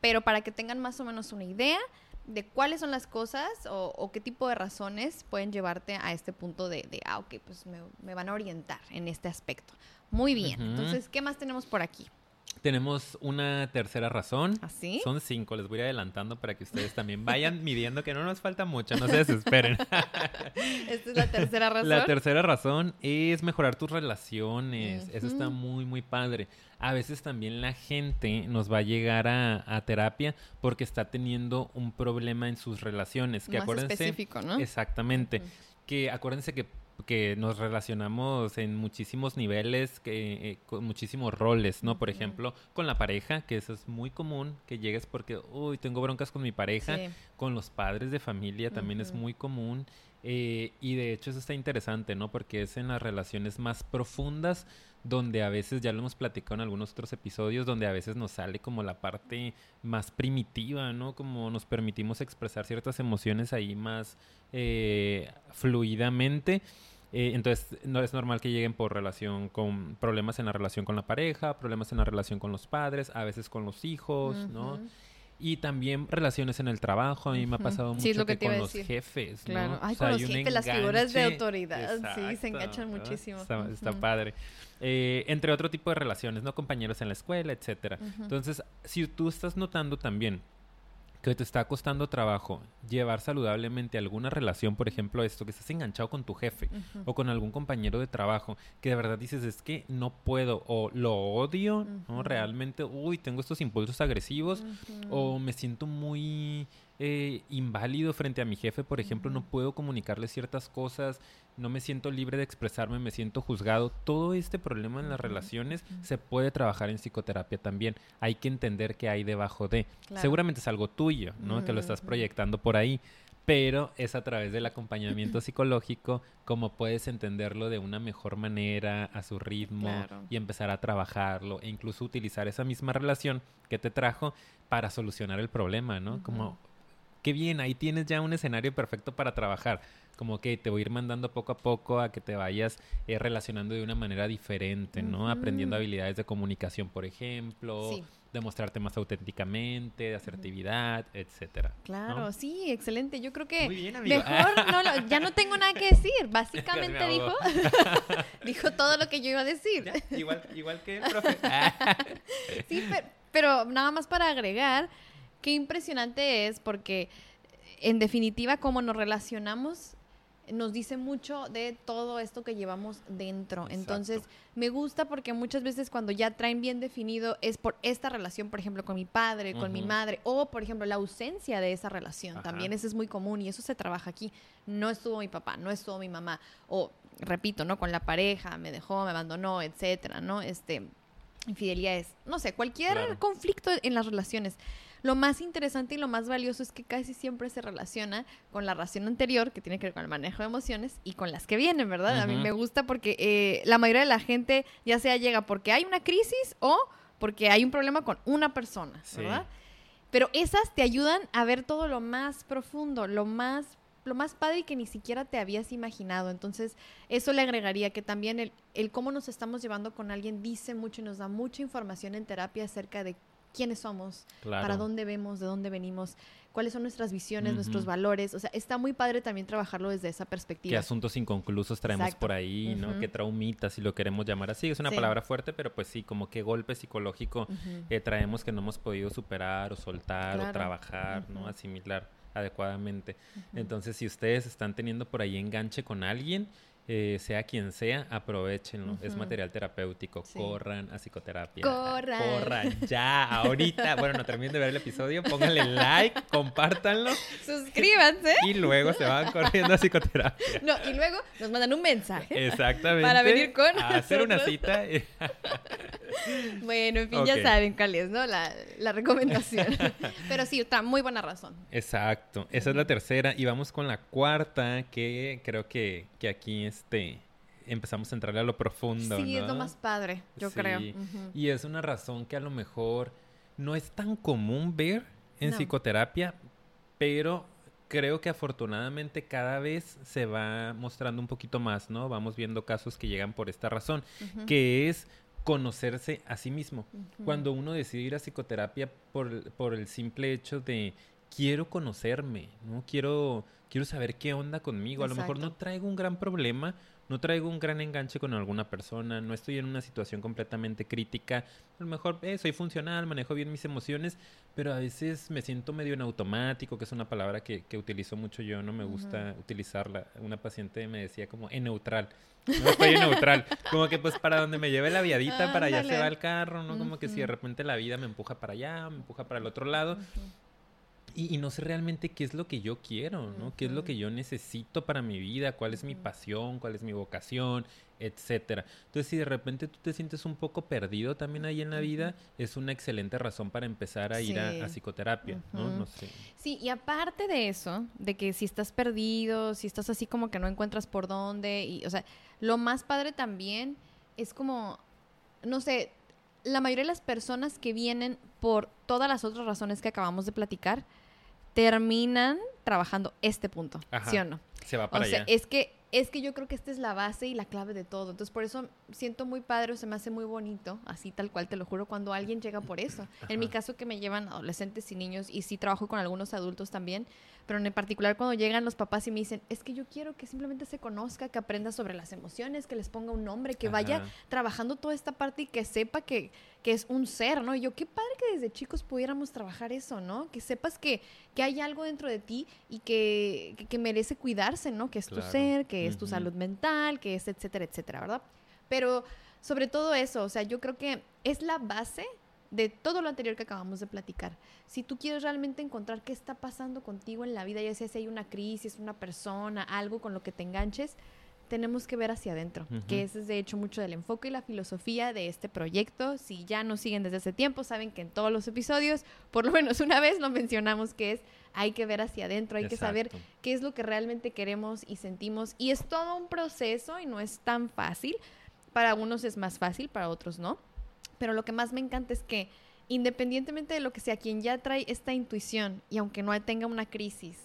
pero para que tengan más o menos una idea de cuáles son las cosas o, qué tipo de razones pueden llevarte a este punto de, de ah, ok, pues me, van a orientar en este aspecto. Muy bien. Entonces, ¿qué más tenemos por aquí? Tenemos una tercera razón. ¿Así? ¿Ah, Son cinco, les voy a ir adelantando para que ustedes también vayan midiendo que no nos falta mucho, no se desesperen. Esta es la tercera razón. La tercera razón es mejorar tus relaciones. Eso está muy, muy padre. A veces también la gente nos va a llegar a, terapia porque está teniendo un problema en sus relaciones. Que Más específico, ¿no? Exactamente. Que acuérdense que que nos relacionamos en muchísimos niveles, que, eh, con muchísimos roles, ¿no? Por ejemplo, con la pareja, que eso es muy común, que llegues porque, uy, tengo broncas con mi pareja, con los padres de familia también es muy común. Eh, y de hecho eso está interesante, ¿no? Porque es en las relaciones más profundas donde a veces, ya lo hemos platicado en algunos otros episodios, donde a veces nos sale como la parte más primitiva, ¿no? Como nos permitimos expresar ciertas emociones ahí más eh, fluidamente Eh, entonces, no es normal que lleguen por relación con problemas en la relación con la pareja, problemas en la relación con los padres, a veces con los hijos, ¿no? Y también relaciones en el trabajo. A mí me ha pasado mucho que, con los jefes, Claro. Ay, con los jefes, las figuras de autoridad, sí, se enganchan muchísimo. Está, padre. Eh, entre otro tipo de relaciones, ¿no? Compañeros en la escuela, etcétera. Entonces, si tú estás notando también que te está costando trabajo llevar saludablemente alguna relación, por ejemplo, esto, que estás enganchado con tu jefe o con algún compañero de trabajo, que de verdad dices, es que no puedo, o lo odio, ¿no? Realmente, uy, tengo estos impulsos agresivos, o me siento muy eh, inválido frente a mi jefe, por ejemplo, no puedo comunicarle ciertas cosas, no me siento libre de expresarme, me siento juzgado. Todo este problema en las relaciones se puede trabajar en psicoterapia también. Hay que entender qué hay debajo de. Seguramente es algo tuyo, ¿no? Que lo estás proyectando por ahí. Pero es a través del acompañamiento psicológico como puedes entenderlo de una mejor manera, a su ritmo, y empezar a trabajarlo, e incluso utilizar esa misma relación que te trajo para solucionar el problema, ¿no? Como, qué bien, ahí tienes ya un escenario perfecto para trabajar como que te voy a ir mandando poco a poco a que te vayas eh, relacionando de una manera diferente, ¿no? Aprendiendo habilidades de comunicación, por ejemplo, demostrarte más auténticamente, de asertividad, etcétera. Claro, sí, excelente. Yo creo que mejor no, ya no tengo nada que decir. Básicamente dijo dijo todo lo que yo iba a decir. igual, igual que el profe. sí, pero nada más para agregar, qué impresionante es porque en definitiva cómo nos relacionamos nos dice mucho de todo esto que llevamos dentro. Entonces, me gusta porque muchas veces cuando ya traen bien definido es por esta relación, por ejemplo, con mi padre, con mi madre, o por ejemplo, la ausencia de esa relación. También eso es muy común y eso se trabaja aquí. No estuvo mi papá, no estuvo mi mamá, o repito, ¿no? Con la pareja, me dejó, me abandonó, etcétera, ¿no? Este, infidelidades, no sé, cualquier conflicto en las relaciones. Lo más interesante y lo más valioso es que casi siempre se relaciona con la ración anterior, que tiene que ver con el manejo de emociones, y con las que vienen, ¿verdad? A mí me gusta porque eh, la mayoría de la gente ya sea llega porque hay una crisis o porque hay un problema con una persona, ¿verdad? Pero esas te ayudan a ver todo lo más profundo, lo más lo más padre y que ni siquiera te habías imaginado. Entonces, eso le agregaría que también el, el cómo nos estamos llevando con alguien dice mucho y nos da mucha información en terapia acerca de quiénes somos, para dónde vemos, de dónde venimos, cuáles son nuestras visiones, nuestros valores. O sea, está muy padre también trabajarlo desde esa perspectiva. ¿Qué asuntos inconclusos traemos por ahí, no? ¿Qué traumitas, si lo queremos llamar así? Es una palabra fuerte, pero pues sí, como qué golpe psicológico eh, traemos que no hemos podido superar o soltar o trabajar, ¿no? Asimilar adecuadamente. Entonces, si ustedes están teniendo por ahí enganche con alguien, eh, sea quien sea, aprovechenlo. Es material terapéutico. Corran a psicoterapia. Corran. Corran ya, ahorita. bueno, no terminen de ver el episodio. Pónganle like, compártanlo. Suscríbanse. Y luego se van corriendo a psicoterapia. No, y luego nos mandan un mensaje. Exactamente. Para venir con. A hacer una cita. bueno, en fin, ya saben cuál es, ¿no? La, la recomendación. Pero sí, está muy buena razón. Exacto. Esa es la tercera. Y vamos con la cuarta, que creo que, que aquí este empezamos a entrarle a lo profundo. Sí, es lo más padre, yo creo. Y es una razón que a lo mejor no es tan común ver en psicoterapia, pero creo que afortunadamente cada vez se va mostrando un poquito más, ¿no? Vamos viendo casos que llegan por esta razón, que es conocerse a sí mismo. Cuando uno decide ir a psicoterapia por, por el simple hecho de quiero conocerme, ¿no? Quiero quiero saber qué onda conmigo. A lo mejor no traigo un gran problema, no traigo un gran enganche con alguna persona, no estoy en una situación completamente crítica. A lo mejor eh, soy funcional, manejo bien mis emociones, pero a veces me siento medio en automático, que es una palabra que, que utilizo mucho yo, no me gusta utilizarla. Una paciente me decía como en neutral. No estoy en neutral. Como que pues para donde me lleve la viadita, para allá se va el carro, ¿no? Como que si de repente la vida me empuja para allá, me empuja para el otro lado. Y, no sé realmente qué es lo que yo quiero, ¿no? ¿Qué es lo que yo necesito para mi vida? ¿Cuál es mi pasión? ¿Cuál es mi vocación? Etcétera. Entonces, si de repente tú te sientes un poco perdido también ahí en la vida, es una excelente razón para empezar a ir a, psicoterapia, ¿no? No sé. Sí, y aparte de eso, de que si estás perdido, si estás así como que no encuentras por dónde, y, o sea, lo más padre también es como, no sé, la mayoría de las personas que vienen por todas las otras razones que acabamos de platicar, terminan trabajando este punto, ¿sí o no? Se va para o sea, es que es que yo creo que esta es la base y la clave de todo. Entonces, por eso siento muy padre o se me hace muy bonito, así tal cual, te lo juro, cuando alguien llega por eso. En mi caso, que me llevan adolescentes y niños, y sí trabajo con algunos adultos también, pero en particular cuando llegan los papás y me dicen, es que yo quiero que simplemente se conozca, que aprenda sobre las emociones, que les ponga un nombre, que vaya trabajando toda esta parte y que sepa que, que es un ser, ¿no? Y yo, qué padre que desde chicos pudiéramos trabajar eso, ¿no? Que sepas que, que hay algo dentro de ti y que, que, merece cuidarse, ¿no? Que es tu ser, que es tu salud mental, que es etcétera, etcétera, ¿verdad? Pero sobre todo eso, o sea, yo creo que es la base de todo lo anterior que acabamos de platicar. Si tú quieres realmente encontrar qué está pasando contigo en la vida, ya sea si hay una crisis, una persona, algo con lo que te enganches, tenemos que ver hacia adentro, que ese es de hecho mucho del enfoque y la filosofía de este proyecto. Si ya nos siguen desde ese tiempo, saben que en todos los episodios, por lo menos una vez lo mencionamos, que es hay que ver hacia adentro, hay que saber qué es lo que realmente queremos y sentimos. Y es todo un proceso y no es tan fácil. Para unos es más fácil, para otros no pero lo que más me encanta es que independientemente de lo que sea, quien ya trae esta intuición y aunque no tenga una crisis,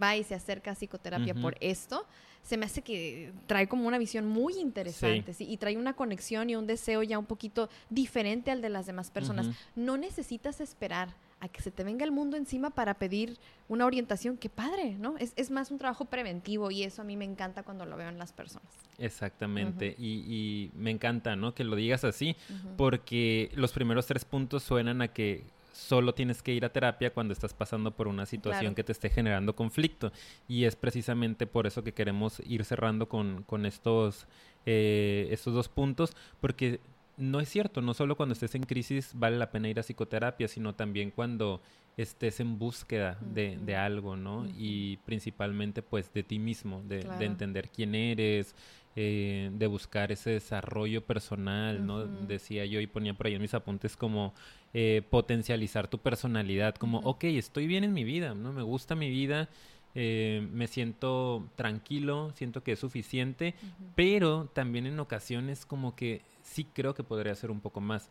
va y se acerca a psicoterapia por esto, se me hace que trae como una visión muy interesante y trae una conexión y un deseo ya un poquito diferente al de las demás personas. No necesitas esperar a que se te venga el mundo encima para pedir una orientación. Qué padre, ¿no? Es, es más un trabajo preventivo y eso a mí me encanta cuando lo veo en las personas. Exactamente, y, me encanta, ¿no? Que lo digas así, porque los primeros tres puntos suenan a que solo tienes que ir a terapia cuando estás pasando por una situación que te esté generando conflicto. Y es precisamente por eso que queremos ir cerrando con, con estos, eh, estos dos puntos, porque no es cierto, no solo cuando estés en crisis vale la pena ir a psicoterapia, sino también cuando estés en búsqueda de, algo, ¿no? Y principalmente pues de ti mismo, de, entender quién eres, eh, de buscar ese desarrollo personal, ¿no? Decía yo y ponía por ahí en mis apuntes como eh, potencializar tu personalidad, como, ok, estoy bien en mi vida, ¿no? Me gusta mi vida. Eh, me siento tranquilo, siento que es suficiente, pero también en ocasiones como que sí creo que podría ser un poco más.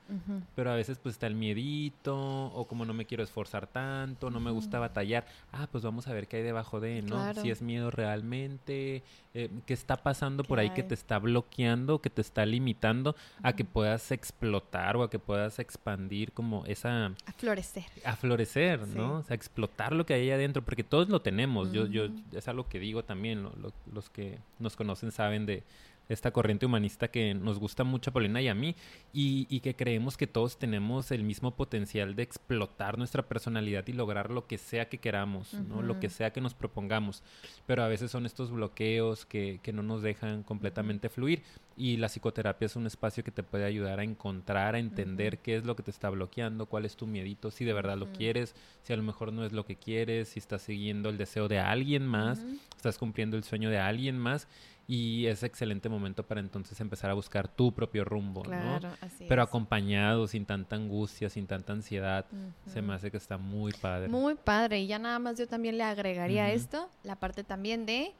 Pero a veces pues está el miedito o como no me quiero esforzar tanto, no me gusta batallar. Ah, pues vamos a ver qué hay debajo de, ¿no? Si es miedo realmente, eh, qué está pasando por ahí que te está bloqueando, que te está limitando a que puedas explotar o a que puedas expandir como esa... A florecer. A florecer, ¿no? O sea, explotar lo que hay ahí adentro, porque todos lo tenemos. Yo, yo, es algo que digo también, los que nos conocen saben de esta corriente humanista que nos gusta mucho a Paulina y a mí, y, que creemos que todos tenemos el mismo potencial de explotar nuestra personalidad y lograr lo que sea que queramos, ¿no? Lo que sea que nos propongamos. Pero a veces son estos bloqueos que, que no nos dejan completamente fluir. Y la psicoterapia es un espacio que te puede ayudar a encontrar, a entender qué es lo que te está bloqueando, cuál es tu miedito, si de verdad lo quieres, si a lo mejor no es lo que quieres, si estás siguiendo el deseo de alguien más, estás cumpliendo el sueño de alguien más y es excelente momento para entonces empezar a buscar tu propio rumbo, claro, Así Pero acompañado, sin tanta angustia, sin tanta ansiedad, se me hace que está muy padre. Muy padre, y ya nada más yo también le agregaría esto, la parte también de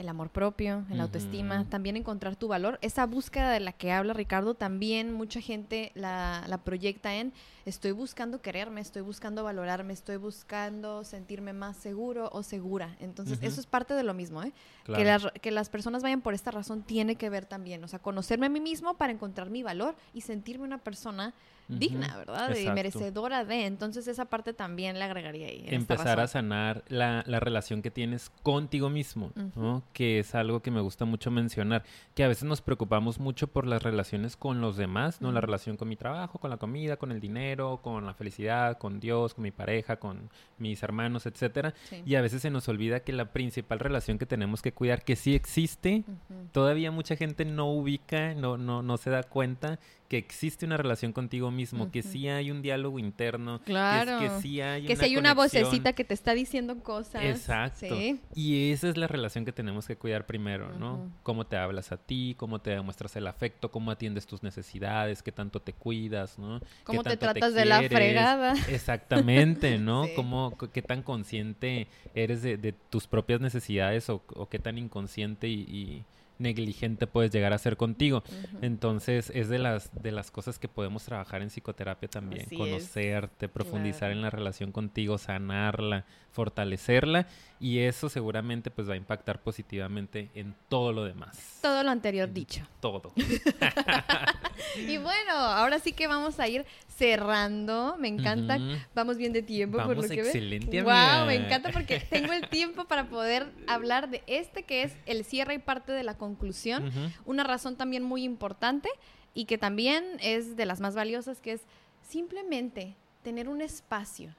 el amor propio, el autoestima, también encontrar tu valor. Esa búsqueda de la que habla Ricardo, también mucha gente la, la proyecta en estoy buscando quererme, estoy buscando valorarme, estoy buscando sentirme más seguro o segura. Entonces, eso es parte de lo mismo, ¿eh? Que, que las personas vayan por esta razón tiene que ver también, o sea, conocerme a mí mismo para encontrar mi valor y sentirme una persona digna, ¿verdad? Y merecedora de. Entonces esa parte también le agregaría ahí. Empezar a sanar la, la, relación que tienes contigo mismo, ¿no? Que es algo que me gusta mucho mencionar, que a veces nos preocupamos mucho por las relaciones con los demás, ¿no? La relación con mi trabajo, con la comida, con el dinero, con la felicidad, con Dios, con mi pareja, con mis hermanos, etcétera. Y a veces se nos olvida que la principal relación que tenemos que cuidar, que sí existe, todavía mucha gente no ubica, no, no, no se da cuenta que existe una relación contigo mismo, que sí hay un diálogo interno, claro. que, sí hay que una, hay una vocecita que te está diciendo cosas. Exacto. Y esa es la relación que tenemos que cuidar primero, ¿no? Cómo te hablas a ti, cómo te demuestras el afecto, cómo atiendes tus necesidades, qué tanto te cuidas, ¿no? Cómo te tratas de la fregada. Exactamente, ¿no? Cómo, qué tan consciente eres de, tus propias necesidades o, qué tan inconsciente y negligente puedes llegar a ser contigo. Entonces, es de las, de las cosas que podemos trabajar en psicoterapia también. conocerte, profundizar en la relación contigo, sanarla, fortalecerla y eso seguramente pues va a impactar positivamente en todo lo demás. Todo lo anterior dicho. Todo. y bueno, ahora sí que vamos a ir cerrando. Me encanta. Vamos bien de tiempo por lo que excelente, Wow, me encanta porque tengo el tiempo para poder hablar de este que es el cierre y parte de la conclusión. Una razón también muy importante y que también es de las más valiosas que es simplemente tener un espacio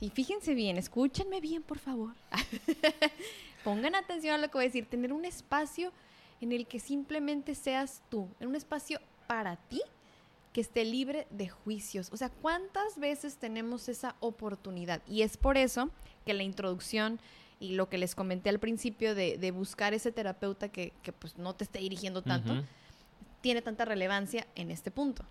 y fíjense bien, escúchenme bien, por favor. Pongan atención a lo que voy a decir. Tener un espacio en el que simplemente seas tú, en un espacio para ti que esté libre de juicios. O sea, ¿cuántas veces tenemos esa oportunidad? Y es por eso que la introducción y lo que les comenté al principio de, buscar ese terapeuta que, pues no te esté dirigiendo tanto, tiene tanta relevancia en este punto.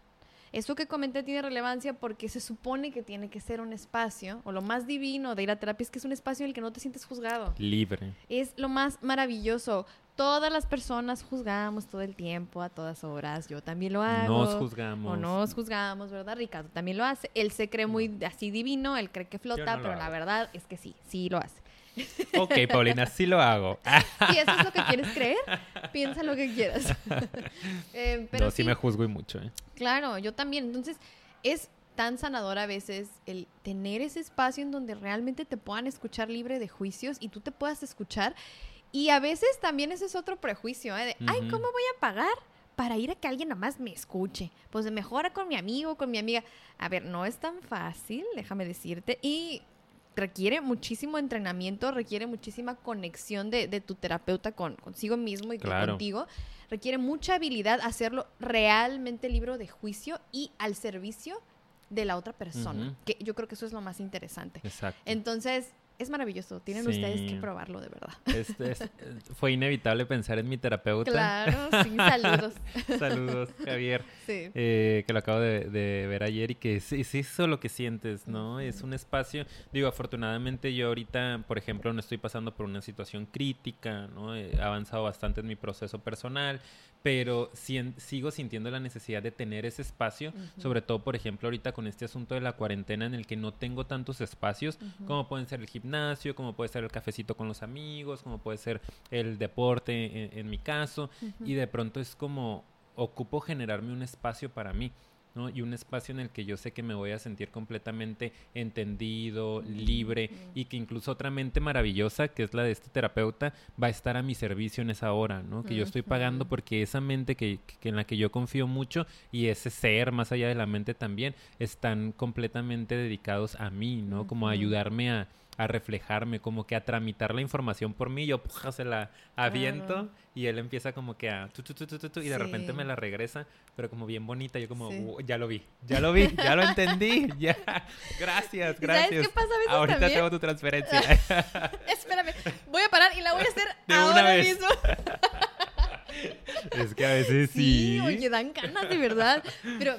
Eso que comenté tiene relevancia porque se supone que tiene que ser un espacio, o lo más divino de ir a terapia es que es un espacio en el que no te sientes juzgado. Libre. Es lo más maravilloso. Todas las personas juzgamos todo el tiempo, a todas horas. Yo también lo hago. Nos juzgamos. O nos juzgamos, ¿verdad? Ricardo también lo hace. Él se cree muy así divino, él cree que flota, pero la verdad es que sí, sí lo hace. Ok, Paulina, sí lo hago. Si eso es lo que quieres creer, piensa lo que quieras. Eh, pero no, sí, me juzgo y mucho. ¿eh? Claro, yo también. Entonces, es tan sanador a veces el tener ese espacio en donde realmente te puedan escuchar libre de juicios y tú te puedas escuchar. Y a veces también ese es otro prejuicio, ¿eh? De, ay, ¿cómo voy a pagar? para ir a que alguien nada más me escuche. Pues mejora con mi amigo, con mi amiga. A ver, no es tan fácil, déjame decirte. Y requiere muchísimo entrenamiento, requiere muchísima conexión de, tu terapeuta con, consigo mismo y contigo. Requiere mucha habilidad hacerlo realmente libre de juicio y al servicio de la otra persona. Que yo creo que eso es lo más interesante. Exacto. Entonces, es maravilloso. Tienen ustedes que probarlo, de verdad. Este fue inevitable pensar en mi terapeuta. Claro, sí, saludos. saludos, Javier. Sí. Eh, que lo acabo de, ver ayer y que es, es, eso lo que sientes, ¿no? Es un espacio. Digo, afortunadamente yo ahorita, por ejemplo, no estoy pasando por una situación crítica, ¿no? He avanzado bastante en mi proceso personal pero sigo sintiendo la necesidad de tener ese espacio, sobre todo, por ejemplo, ahorita con este asunto de la cuarentena en el que no tengo tantos espacios, como pueden ser el gimnasio, como puede ser el cafecito con los amigos, como puede ser el deporte en mi caso, y de pronto es como ocupo generarme un espacio para mí. Y un espacio en el que yo sé que me voy a sentir completamente entendido, libre y que incluso otra mente maravillosa, que es la de este terapeuta, va a estar a mi servicio en esa hora, ¿no? Que yo estoy pagando porque esa mente que, que, en la que yo confío mucho y ese ser más allá de la mente también están completamente dedicados a mí, ¿no? Como a ayudarme a, a reflejarme, como que a tramitar la información por mí, yo puja, se la aviento y él empieza como que a tu, tu, tu, y de repente me la regresa, pero como bien bonita, yo como, ya lo vi, ya lo vi, ya lo entendí, ya, gracias, gracias. ¿Sabes qué pasa a veces Ahorita tengo tu transferencia. Espérame, voy a parar y la voy a hacer de ahora una vez. mismo. es que a veces sí. Sí, oye, dan ganas de verdad, pero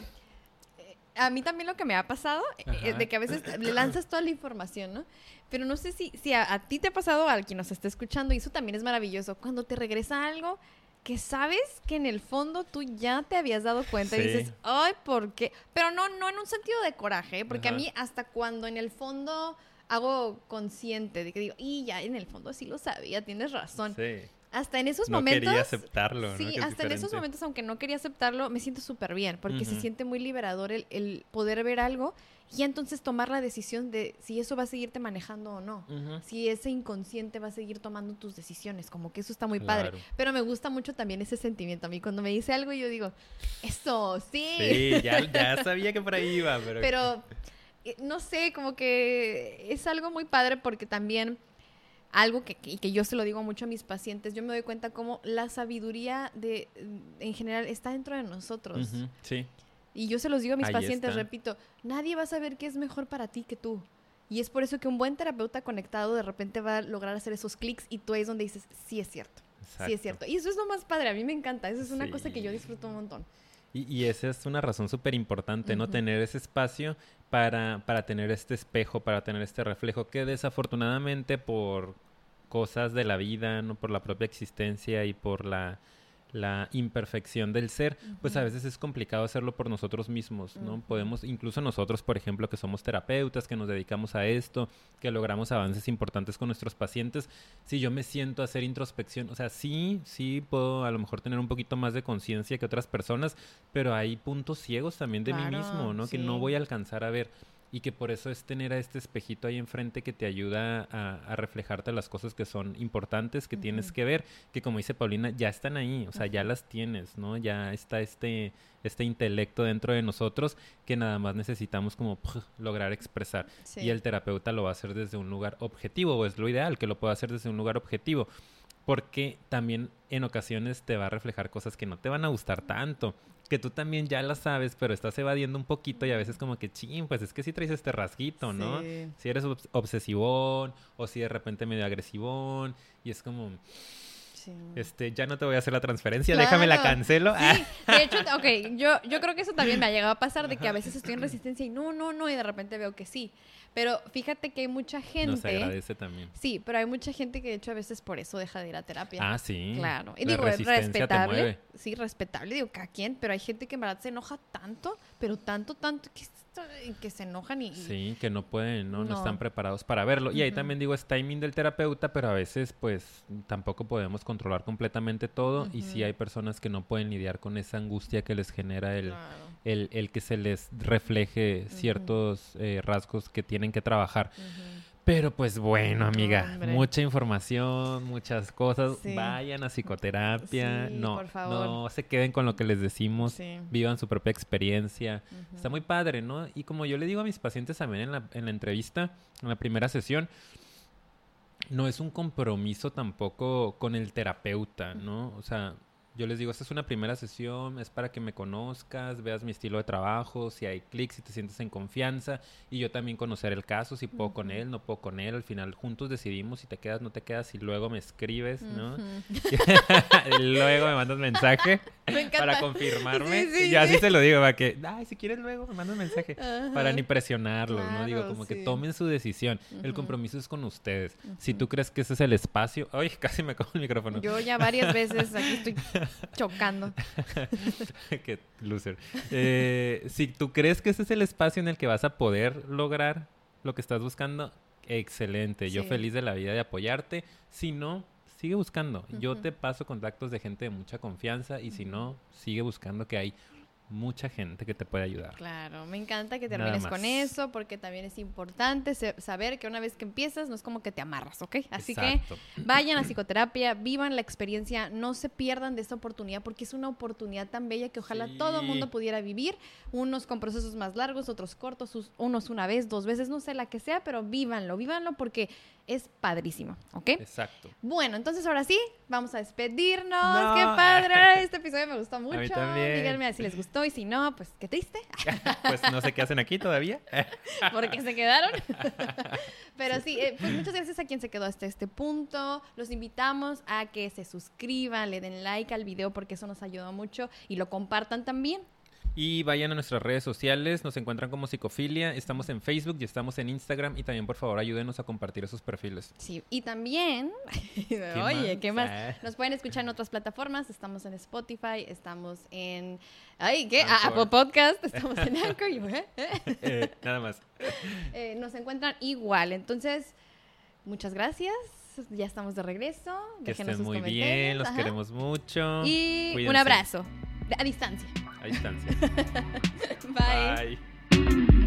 a mí también lo que me ha pasado es eh, de que a veces le lanzas toda la información, ¿no? Pero no sé si, si a, ti te ha pasado, a quien nos esté escuchando, y eso también es maravilloso, cuando te regresa algo que sabes que en el fondo tú ya te habías dado cuenta y dices, ay, ¿por qué? Pero no, no en un sentido de coraje, porque a mí hasta cuando en el fondo hago consciente de que digo, y ya en el fondo sí lo sabía, tienes razón. Sí. Hasta en esos momentos. No quería aceptarlo. Sí, hasta en esos momentos, aunque no quería aceptarlo, me siento súper bien, porque se siente muy liberador el, el, poder ver algo y entonces tomar la decisión de si eso va a seguirte manejando o no. Si ese inconsciente va a seguir tomando tus decisiones. Como que eso está muy padre. Pero me gusta mucho también ese sentimiento. A mí cuando me dice algo yo digo, eso, sí. Sí, ya, sabía que por ahí iba. Pero, pero eh, no sé, como que es algo muy padre porque también algo que, que, yo se lo digo mucho a mis pacientes, yo me doy cuenta como la sabiduría de en general está dentro de nosotros. sí. Y yo se los digo a mis pacientes, repito, nadie va a saber qué es mejor para ti que tú. Y es por eso que un buen terapeuta conectado de repente va a lograr hacer esos clics y tú es donde dices, sí es cierto, sí es cierto. Y eso es lo más padre, a mí me encanta, eso es una cosa que yo disfruto un montón. Y, y esa es una razón súper importante, ¿no? Tener ese espacio para, para tener este espejo, para tener este reflejo, que desafortunadamente por cosas de la vida, ¿no? Por la propia existencia y por la la imperfección del ser, pues a veces es complicado hacerlo por nosotros mismos, ¿no? Podemos, incluso nosotros, por ejemplo, que somos terapeutas, que nos dedicamos a esto, que logramos avances importantes con nuestros pacientes, si yo me siento a hacer introspección, o sea, sí, sí puedo a lo mejor tener un poquito más de conciencia que otras personas, pero hay puntos ciegos también de mí mismo, ¿no? Que no voy a alcanzar a ver y que por eso es tener a este espejito ahí enfrente que te ayuda a, reflejarte las cosas que son importantes, que tienes que ver, que como dice Paulina, ya están ahí, o sea, ya las tienes, ¿no? Ya está este, este intelecto dentro de nosotros que nada más necesitamos como lograr expresar. Y el terapeuta lo va a hacer desde un lugar objetivo, o es lo ideal, que lo pueda hacer desde un lugar objetivo porque también en ocasiones te va a reflejar cosas que no te van a gustar tanto que tú también ya la sabes, pero estás evadiendo un poquito y a veces como que, ching, pues es que si traes este rasguito, ¿no? Si eres obsesivón o si de repente medio agresivón y es como... Este, ya no te voy a hacer la transferencia, déjame la cancelo. Sí. De hecho, ok, yo, yo creo que eso también me ha llegado a pasar de que a veces estoy en resistencia y no, no, no, y de repente veo que sí. Pero fíjate que hay mucha gente. Nos agradece también. Sí, pero hay mucha gente que de hecho a veces por eso deja de ir a terapia. Ah, sí. Claro. Y digo, es respetable. Sí, respetable, digo, cada quien, pero hay gente que en verdad se enoja tanto, pero tanto, tanto, que, que se enojan y. Sí, que no pueden, ¿no? No, están preparados para verlo. Y ahí también digo, es timing del terapeuta, pero a veces, pues, tampoco podemos controlar completamente todo. Y sí hay personas que no pueden lidiar con esa angustia que les genera el el, el que se les refleje ciertos eh, rasgos que tienen que trabajar. Pero pues bueno, amiga, mucha información, muchas cosas. Vayan a psicoterapia. no, no se queden con lo que les decimos. Vivan su propia experiencia. Está muy padre, ¿no? Y como yo le digo a mis pacientes también en la, en la entrevista, en la primera sesión, no es un compromiso tampoco con el terapeuta, ¿no? O sea, yo les digo, esta es una primera sesión, es para que me conozcas, veas mi estilo de trabajo, si hay clics, si te sientes en confianza y yo también conocer el caso, si puedo con él, no puedo con él, al final juntos decidimos si te quedas, no te quedas y luego me escribes, ¿no? luego me mandas mensaje para confirmarme. y así te lo digo, para que, ay, si quieres luego me mandas mensaje, para ni presionarlos, ¿no? Digo, como que tomen su decisión, el compromiso es con ustedes. Si tú crees que ese es el espacio, ay, casi me cojo el micrófono. Yo ya varias veces aquí estoy Chocando. Qué loser. Eh, si tú crees que ese es el espacio en el que vas a poder lograr lo que estás buscando, excelente. Yo feliz de la vida de apoyarte. Si no, sigue buscando. Yo te paso contactos de gente de mucha confianza y si no, sigue buscando que hay mucha gente que te puede ayudar. Claro, me encanta que termines con eso porque también es importante saber que una vez que empiezas no es como que te amarras, ¿ok? Así que vayan a psicoterapia, vivan la experiencia, no se pierdan de esta oportunidad porque es una oportunidad tan bella que ojalá todo el mundo pudiera vivir, unos con procesos más largos, otros cortos, unos una vez, dos veces, no sé la que sea, pero vívanlo, vívanlo porque es padrísimo, ¿ok? Exacto. Bueno, entonces ahora sí, vamos a despedirnos. ¡Qué padre! Este episodio me gustó mucho. Díganme si les gustó y si no, pues qué triste. pues no sé qué hacen aquí todavía. Porque se quedaron. Pero sí, eh, pues muchas gracias a quien se quedó hasta este punto. Los invitamos a que se suscriban, le den like al video porque eso nos ayuda mucho y lo compartan también. Y vayan a nuestras redes sociales, nos encuentran como Psicofilia, estamos en Facebook y estamos en Instagram y también por favor ayúdenos a compartir esos perfiles. Sí, y también, oye, ¿qué más? Ah. Nos pueden escuchar en otras plataformas, estamos en Spotify, estamos en, ay, ¿qué? Ah, Apple Podcast, estamos en Anchor, ¿eh? eh, nada más. Eh, nos encuentran igual, entonces, muchas gracias ya estamos de regreso. Que estén muy bien, los queremos mucho. Y un abrazo a distancia. A distancia. Bye. Bye.